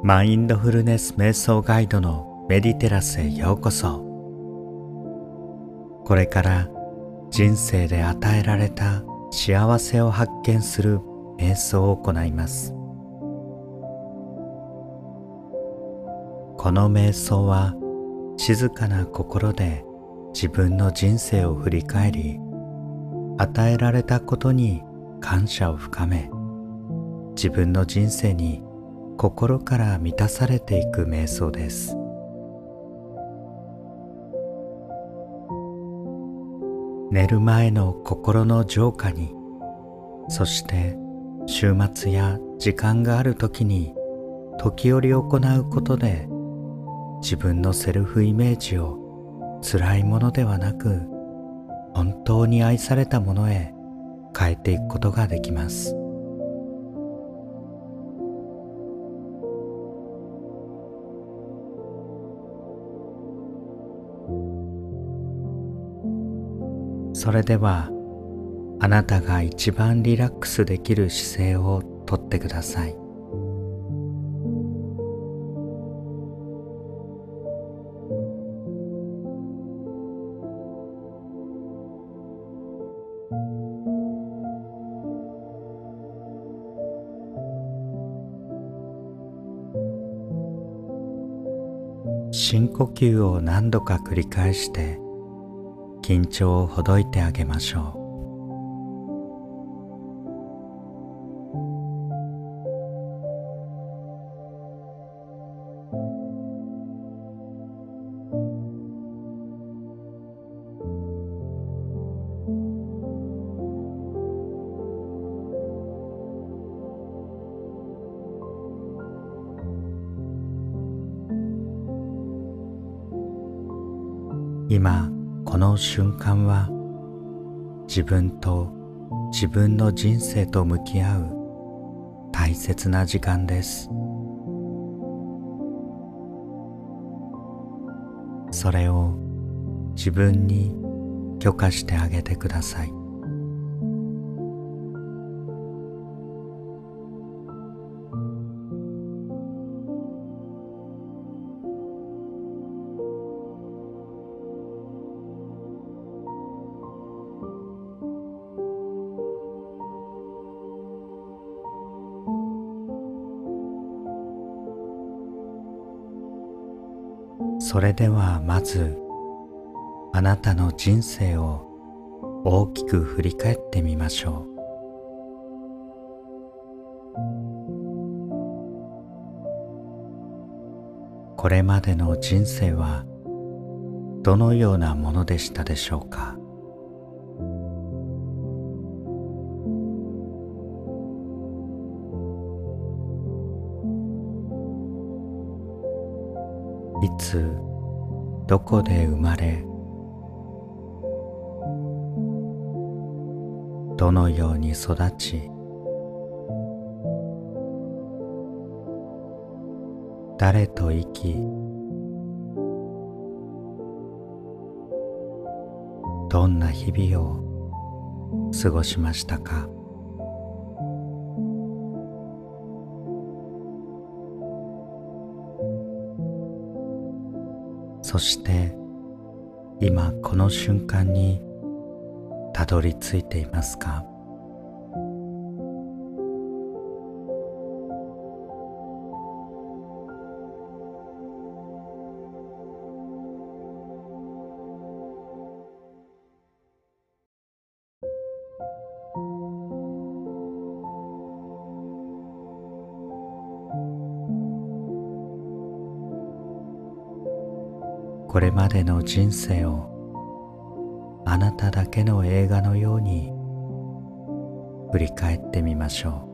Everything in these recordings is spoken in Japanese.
マインドフルネス瞑想ガイドのメディテラスへようこそ。これから人生で与えられた幸せを発見する瞑想を行います。この瞑想は静かな心で自分の人生を振り返り与えられたことに感謝を深め自分の人生に心から満たされていく瞑想です。寝る前の心の浄化にそして週末や時間がある時に時折行うことで自分のセルフイメージを辛いものではなく本当に愛されたものへ変えていくことができます。それではあなたが一番リラックスできる姿勢をとってください。深呼吸を何度か繰り返して緊張をほどいてあげましょうの瞬間は自分と自分の人生と向き合う大切な時間です。それを自分に許可してあげてください。それではまずあなたの人生を大きく振り返ってみましょう。これまでの人生はどのようなものでしたでしょうか？いつどこで生まれどのように育ち誰と生きどんな日々を過ごしましたか？そして今この瞬間にたどり着いていますか？これまでの人生をあなただけの映画のように振り返ってみましょう。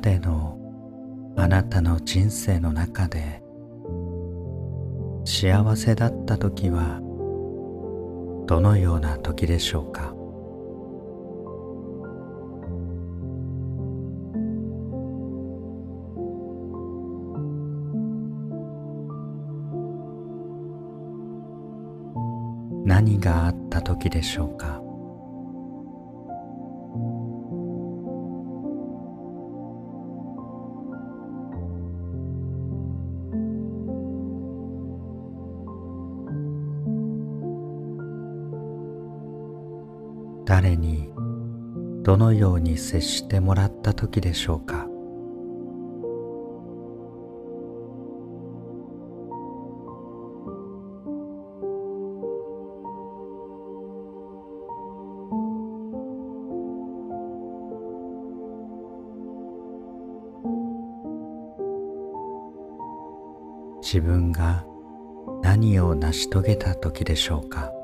でのあなたの人生の中で幸せだった時はどのような時でしょうか？何があった時でしょうか？誰にどのように接してもらった時でしょうか？自分が何を成し遂げた時でしょうか？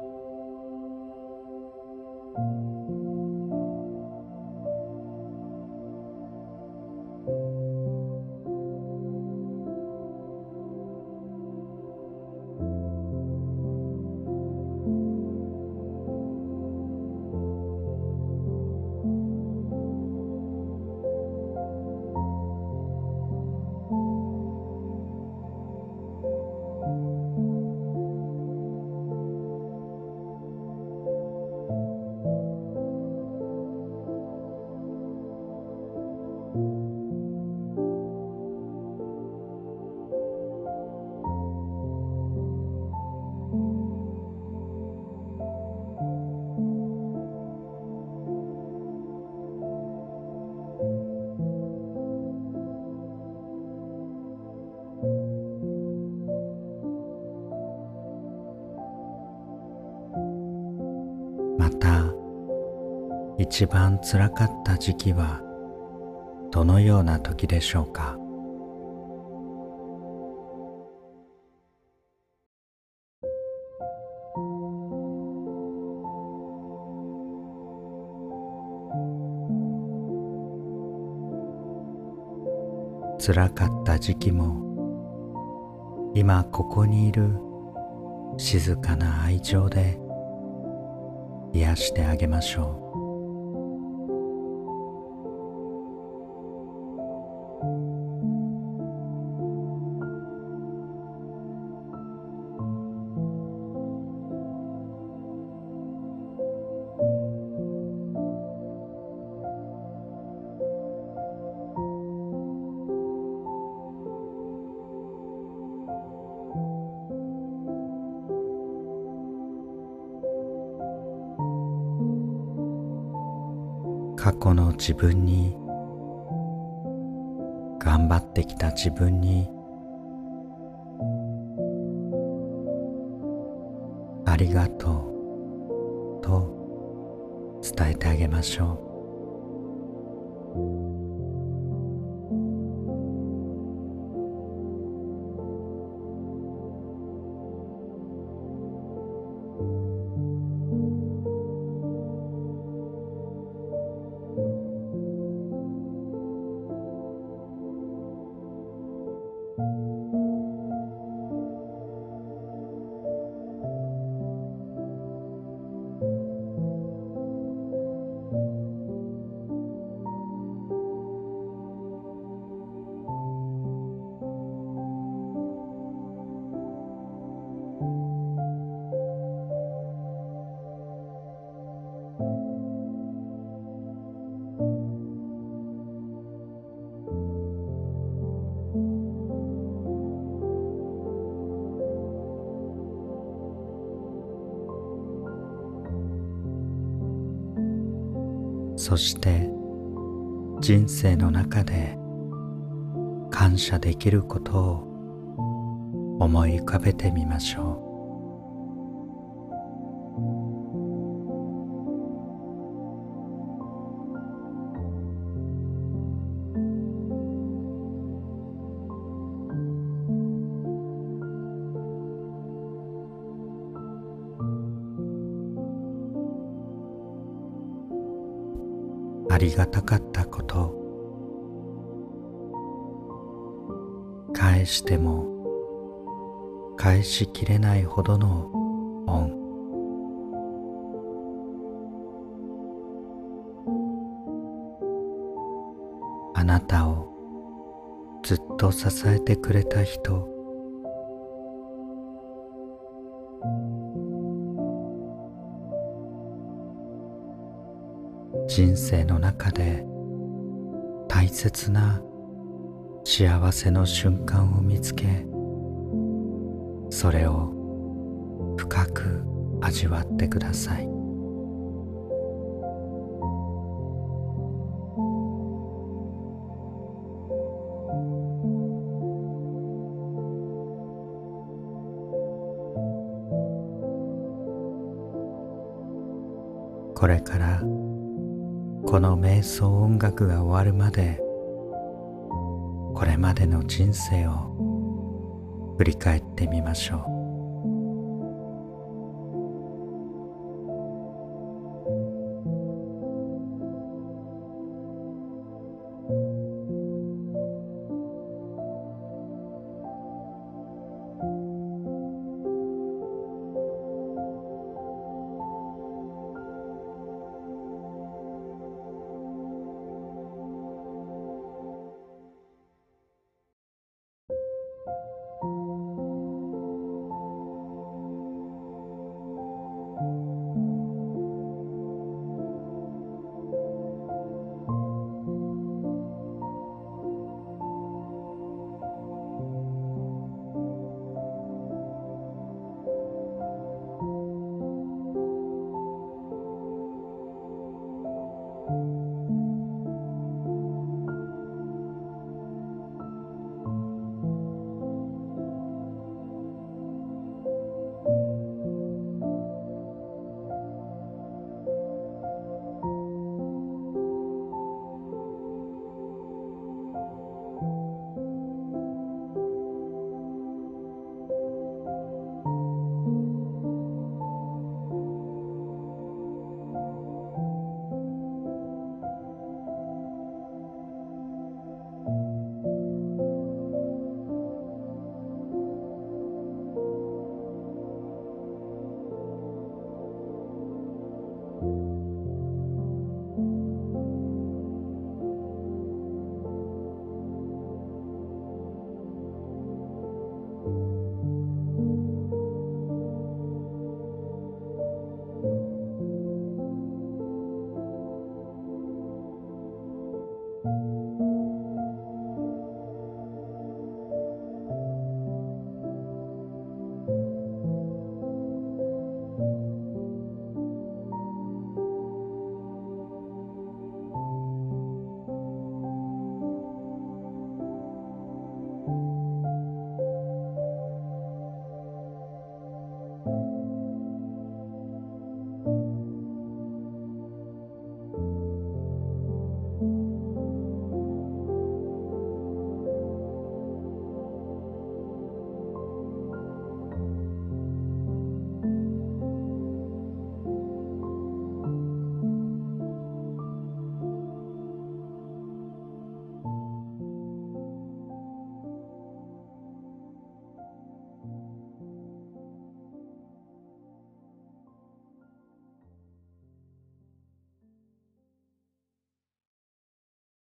一番つらかった時期はどのような時でしょうか？つらかった時期も今ここにいる静かな愛情で癒してあげましょう。過去の自分に頑張ってきた自分にありがとうと伝えてあげましょう。そして人生の中で感謝できることを思い浮かべてみましょう。ありがたかったこと。返しても返しきれないほどの恩。あなたをずっと支えてくれた人。人生の中で大切な幸せの瞬間を見つけそれを深く味わってください。これからこの瞑想音楽が終わるまでこれまでの人生を振り返ってみましょう。